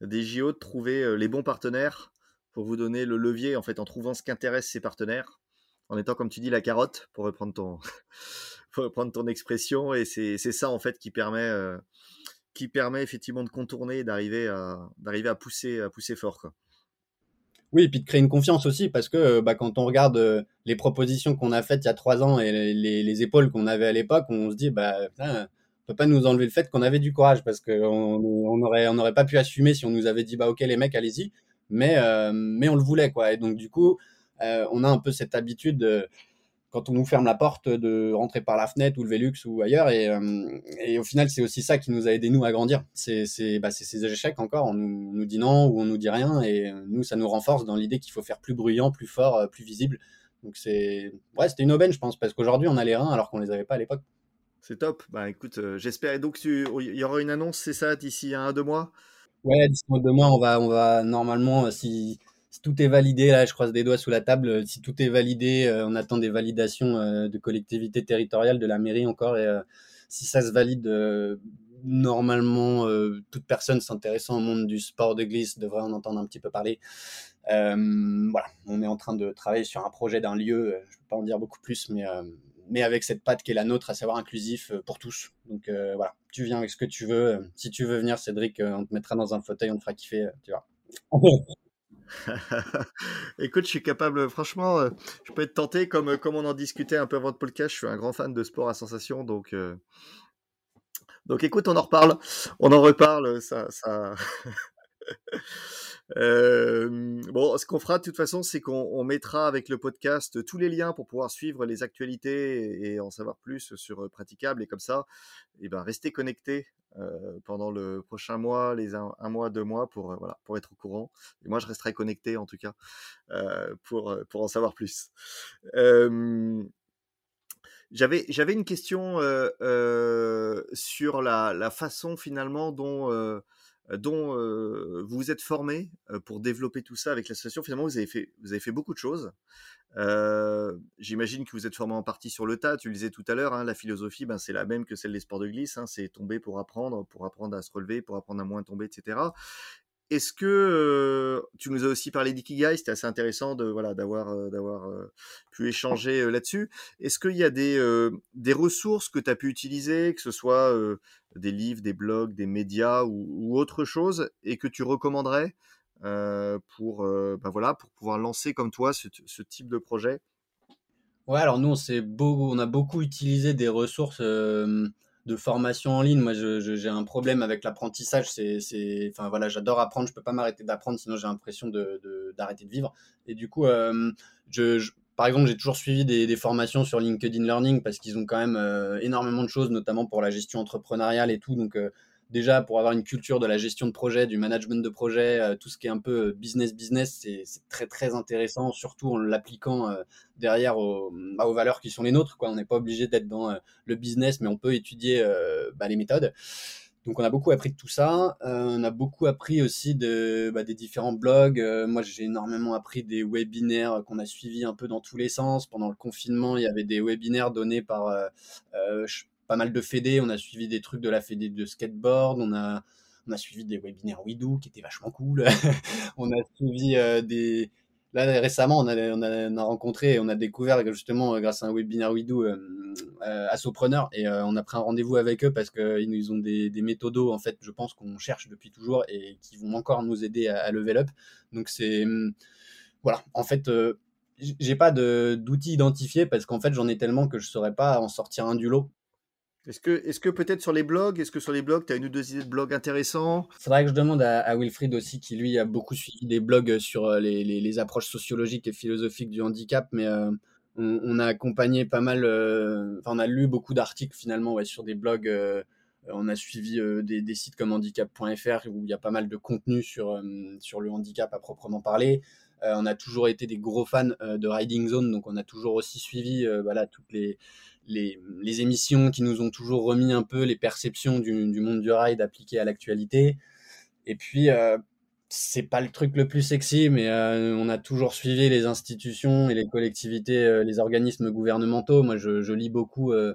des JO, de trouver les bons partenaires pour vous donner le levier, en fait, en trouvant ce qu'intéresse ces partenaires, en étant, comme tu dis, la carotte, pour reprendre ton, pour reprendre ton expression. Et c'est ça, en fait, qui permet qui permet effectivement de contourner d'arriver à, d'arriver à, pousser, à pousser fort. Oui, et puis de créer une confiance aussi, parce que bah, quand on regarde euh, les propositions qu'on a faites il y a trois ans et les, les épaules qu'on avait à l'époque, on se dit, bah, putain, peut pas nous enlever le fait qu'on avait du courage, parce qu'on on aurait, on aurait pas pu assumer si on nous avait dit, bah, ok, les mecs, allez-y, mais, euh, mais on le voulait, quoi. Et donc, du coup, euh, on a un peu cette habitude. De, quand on nous ferme la porte de rentrer par la fenêtre ou le Velux ou ailleurs. Et, euh, et au final, c'est aussi ça qui nous a aidé nous à grandir. C'est bah, ces échecs encore. On nous, nous, dit non ou on nous dit rien. Et euh, nous, ça nous renforce dans l'idée qu'il faut faire plus bruyant, plus fort, euh, plus visible. Donc c'est ouais, c'était une aubaine, je pense, parce qu'aujourd'hui, on a les reins alors qu'on les avait pas à l'époque. C'est top. Bah écoute, j'espère. donc, il y aura une annonce, c'est ça, d'ici un, deux mois? Ouais, d'ici deux mois, on va, on va normalement, si si tout est validé, là, je croise des doigts sous la table, euh, si tout est validé, euh, on attend des validations euh, de collectivités territoriales, de la mairie encore, et si ça se valide, normalement, toute personne s'intéressant au monde du sport de glisse devrait en entendre un petit peu parler. voilà, on est en train de travailler sur un projet d'un lieu, je ne peux pas en dire beaucoup plus, mais, mais avec cette patte qui est la nôtre, à savoir inclusif pour tous. Donc voilà, tu viens avec ce que tu veux. Si tu veux venir, Cédric, on te mettra dans un fauteuil, on te fera kiffer, tu vois. Écoute, je suis capable, franchement, euh, je peux être tenté, comme, comme on en discutait un peu avant le podcast, je suis un grand fan de sport à sensation, donc, euh, donc écoute, on en reparle, on en reparle, ça... Euh, bon, ce qu'on fera de toute façon, c'est qu'on mettra avec le podcast tous les liens pour pouvoir suivre les actualités et, en savoir plus sur Praticable. Et comme ça, et eh ben, restez connectés euh, pendant le prochain mois, les un, mois, deux mois, pour, euh, voilà, pour être au courant. Et moi, je resterai connecté en tout cas pour, pour en savoir plus. J'avais, j'avais une question sur la, la, façon finalement dont dont vous vous êtes formé pour développer tout ça avec l'association. Finalement, vous avez fait, vous avez fait beaucoup de choses. J'imagine que vous êtes formé en partie sur le tas. Tu le disais tout à l'heure, hein, la philosophie, ben, c'est la même que celle des sports de glisse. Hein, c'est tomber pour apprendre, pour apprendre à se relever, pour apprendre à moins tomber, etc. Est-ce que tu nous as aussi parlé d'ikigai C'était assez intéressant de voilà d'avoir d'avoir pu échanger là-dessus. Est-ce qu'il y a des des ressources que tu as pu utiliser, que ce soit des livres, des blogs, des médias ou, autre chose, et que tu recommanderais pour bah, voilà pour pouvoir lancer comme toi ce, ce type de projet? Ouais, alors nous on, beau, on a beaucoup utilisé des ressources de formation en ligne. Moi, j'ai un problème avec l'apprentissage. C'est, enfin voilà, j'adore apprendre. Je peux pas m'arrêter d'apprendre, sinon j'ai l'impression de, d'arrêter de, vivre. Et du coup, euh, je, par exemple, j'ai toujours suivi des, formations sur LinkedIn Learning parce qu'ils ont quand même euh, énormément de choses, notamment pour la gestion entrepreneuriale et tout. Donc euh, déjà pour avoir une culture de la gestion de projet, du management de projet, euh, tout ce qui est un peu business business, c'est très très intéressant, surtout en l'appliquant euh, derrière bah, aux, valeurs qui sont les nôtres. On n'est pas obligé d'être dans euh, le business, mais on peut étudier bah, les méthodes. Donc on a beaucoup appris de tout ça. on a beaucoup appris aussi bah, des différents blogs. moi j'ai énormément appris des webinaires qu'on a suivis un peu dans tous les sens. Pendant le confinement, il y avait des webinaires donnés par pas mal de fédés. On a suivi des trucs de la fédé de skateboard. On a, on a suivi des webinaires Widoo qui étaient vachement cool. on a suivi euh, des. Là, récemment, on a, on a, on a rencontré, on a découvert justement euh, grâce à un webinaire Widoo euh, euh Assopreneur et on a pris un rendez-vous avec eux parce qu'ils ils ont des, des méthodos en fait, je pense qu'on cherche depuis toujours et qui vont encore nous aider à, level up. Donc c'est voilà, en fait, j'ai pas d'outils identifiés parce qu'en fait j'en ai tellement que je saurais pas en sortir un du lot. Est-ce que, est que peut-être sur les blogs, est-ce que sur les blogs, tu as une ou deux idées de blogs intéressants? C'est vrai que je demande à, Wilfried aussi, qui lui a beaucoup suivi des blogs sur euh, les, approches sociologiques et philosophiques du handicap, mais euh, on, a accompagné pas mal, euh, enfin on a lu beaucoup d'articles finalement sur des blogs on a suivi des, sites comme handicap.fr où il y a pas mal de contenu sur, sur le handicap à proprement parler. on a toujours été des gros fans de Riding Zone, donc on a toujours aussi suivi voilà, toutes les, les, émissions qui nous ont toujours remis un peu les perceptions du, monde du ride appliquées à l'actualité. Et puis, c'est pas le truc le plus sexy, mais euh, on a toujours suivi les institutions et les collectivités, euh, les organismes gouvernementaux. Moi, je, lis beaucoup, euh,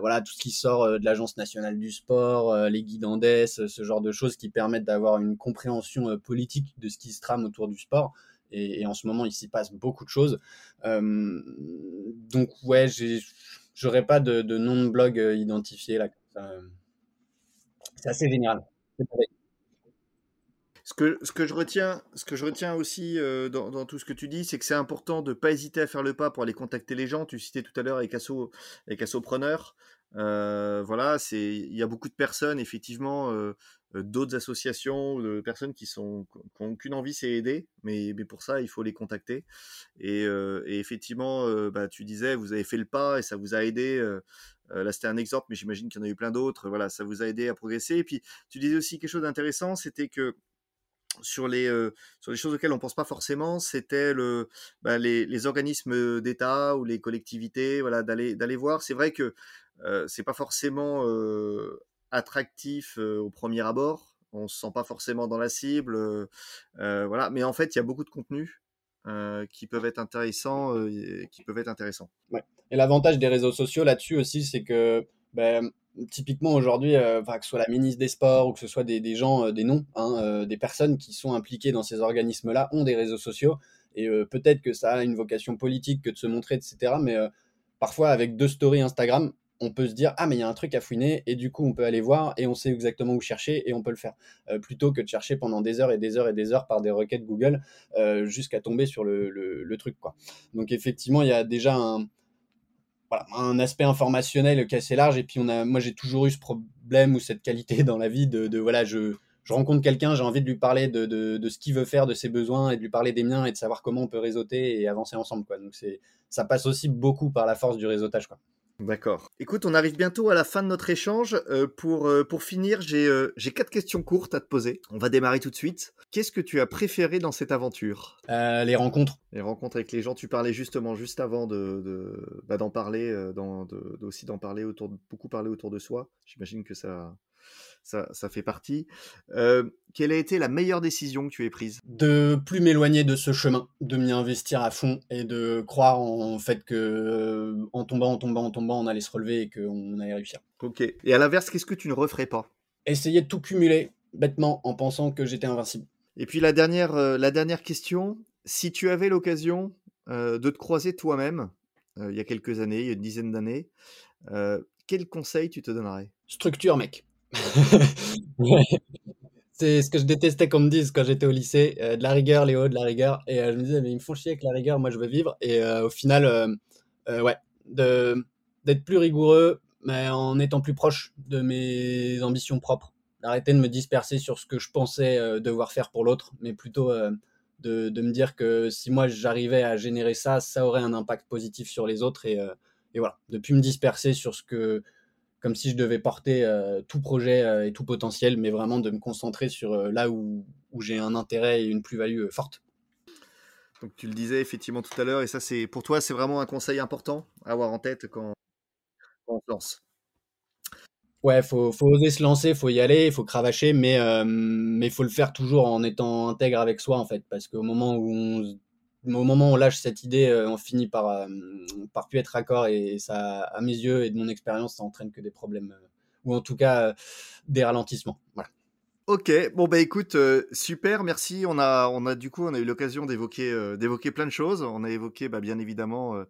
voilà, tout ce qui sort de l'Agence nationale du sport, les guides Andes, ce genre de choses qui permettent d'avoir une compréhension politique de ce qui se trame autour du sport. Et, et en ce moment, il s'y passe beaucoup de choses. donc, ouais, j'aurais pas de, nom de blog identifié là. C'est assez génial. Ce que, je, retiens, ce que je retiens aussi euh, dans, tout ce que tu dis, c'est que c'est important de ne pas hésiter à faire le pas pour aller contacter les gens. Tu citais tout à l'heure avec Asso. Euh, voilà, c'est il y a beaucoup de personnes, effectivement, euh, euh d'autres associations, de personnes qui sont qui ont qu'une envie, c'est aider, mais, pour ça, il faut les contacter. Et, effectivement, bah, tu disais, vous avez fait le pas et ça vous a aidé. là, c'était un exemple, mais j'imagine qu'il y en a eu plein d'autres. Voilà, ça vous a aidé à progresser. Et puis, tu disais aussi quelque chose d'intéressant, c'était que sur les, sur les choses auxquelles on pense pas forcément, c'était bah, les, les, organismes d'État ou les collectivités, voilà, d'aller, d'aller voir. C'est vrai que c'est pas forcément euh, attractif euh, au premier abord. On se sent pas forcément dans la cible, euh, voilà. Mais en fait, il y a beaucoup de contenus qui peuvent être intéressants, qui peuvent être intéressants. Et l'avantage des réseaux sociaux là-dessus aussi, c'est que ben, typiquement aujourd'hui, euh, que ce soit la ministre des Sports ou que ce soit des, gens, euh, des noms, hein, euh, des personnes qui sont impliquées dans ces organismes-là ont des réseaux sociaux. Et peut-être que ça a une vocation politique que de se montrer, etc. Mais parfois, avec deux stories Instagram, on peut se dire ah mais il y a un truc à fouiner et du coup on peut aller voir et on sait exactement où chercher et on peut le faire plutôt que de chercher pendant des heures et des heures et des heures par des requêtes Google jusqu'à tomber sur le, truc quoi. Donc effectivement il y a déjà un, aspect informationnel qui est assez large. Et puis, on a, moi, j'ai toujours eu ce problème ou cette qualité dans la vie de, voilà, je, je rencontre quelqu'un, j'ai envie de lui parler de, de, ce qu'il veut faire, de ses besoins et de lui parler des miens et de savoir comment on peut réseauter et avancer ensemble. Quoi. Donc, ça passe aussi beaucoup par la force du réseautage. Quoi. D'accord. Écoute, on arrive bientôt à la fin de notre échange. Euh, pour, euh, pour finir, j'ai euh, quatre questions courtes à te poser. On va démarrer tout de suite. Qu'est-ce que tu as préféré dans cette aventure? Les rencontres. Les rencontres avec les gens. Tu parlais justement juste avant de, de bah, d'en parler, dans, de, aussi d'en parler autour, de, beaucoup parler autour de soi. J'imagine que ça, ça, ça, fait partie. Euh, quelle a été la meilleure décision que tu aies prise? De plus m'éloigner de ce chemin, de m'y investir à fond et de croire en fait que euh, en tombant, en tombant, en tombant, on allait se relever et qu'on allait réussir. Ok. Et à l'inverse, qu'est-ce que tu ne referais pas? Essayer de tout cumuler bêtement en pensant que j'étais invincible. Et puis la dernière, euh, la dernière question, si tu avais l'occasion de te croiser toi-même, il y a quelques années, il y a une dizaine d'années, quel conseil tu te donnerais? Structure, mec. C'est ce que je détestais qu'on me dise quand j'étais au lycée, euh, de la rigueur, Léo, de la rigueur. Et euh, je me disais, mais ils me font chier avec la rigueur, moi je veux vivre. Et euh, au final, ouais, d'être plus rigoureux, mais en étant plus proche de mes ambitions propres. D'arrêter de me disperser sur ce que je pensais devoir faire pour l'autre, mais plutôt de, me dire que si moi j'arrivais à générer ça, ça aurait un impact positif sur les autres. Et, et voilà, de plus me disperser sur ce que comme si je devais porter euh, tout projet euh, et tout potentiel, mais vraiment de me concentrer sur euh, là où, où j'ai un intérêt et une plus-value forte. Donc tu le disais effectivement tout à l'heure, et ça c'est pour toi c'est vraiment un conseil important à avoir en tête quand, quand on se lance? Ouais, faut, faut oser se lancer, faut y aller, il faut cravacher, mais mais faut le faire toujours en étant intègre avec soi en fait, parce qu'au moment où on au moment où on lâche cette idée, euh, on finit par, euh, par plus être raccord et ça, à mes yeux et de mon expérience, ça entraîne que des problèmes euh, ou en tout cas des ralentissements. Voilà. Ok, bon bah écoute, euh, super, merci. On a, on a du coup, on a eu l'occasion d'évoquer, euh, d'évoquer plein de choses. On a évoqué, bah, bien évidemment, euh,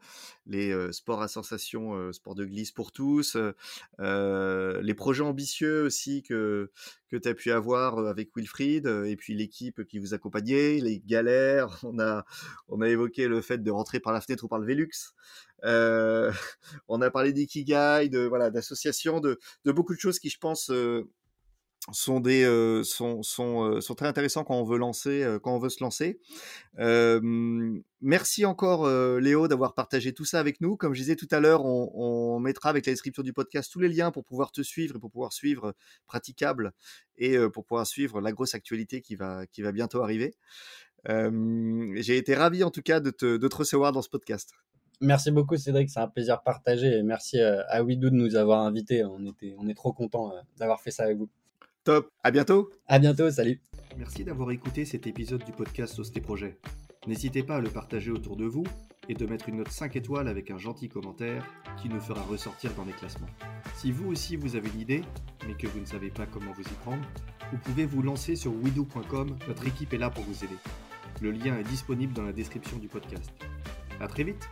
les sports à sensation, sports de glisse pour tous, les projets ambitieux aussi que que tu as pu avoir avec Wilfried, et puis l'équipe qui vous accompagnait, les galères. On a, on a évoqué le fait de rentrer par la fenêtre ou par le Velux. on a parlé d'ikigai, de voilà, d'associations, de, de beaucoup de choses qui, je pense sont des sont, très intéressants quand on veut lancer quand on veut se lancer. merci encore Léo d'avoir partagé tout ça avec nous. Comme je disais tout à l'heure, on, mettra avec la description du podcast tous les liens pour pouvoir te suivre et pour pouvoir suivre Praticable et pour pouvoir suivre la grosse actualité qui va bientôt arriver. J'ai été ravi en tout cas de te, recevoir dans ce podcast. Merci beaucoup Cédric, c'est un plaisir partagé et merci à Widou de nous avoir invités. On, on est trop content d'avoir fait ça avec vous. Top. À bientôt. À bientôt. Salut. Merci d'avoir écouté cet épisode du podcast Osté Projet. N'hésitez pas à le partager autour de vous et de mettre une note 5 étoiles avec un gentil commentaire qui nous fera ressortir dans les classements. Si vous aussi vous avez une idée, mais que vous ne savez pas comment vous y prendre, vous pouvez vous lancer sur widoo.com, notre équipe est là pour vous aider. Le lien est disponible dans la description du podcast. A très vite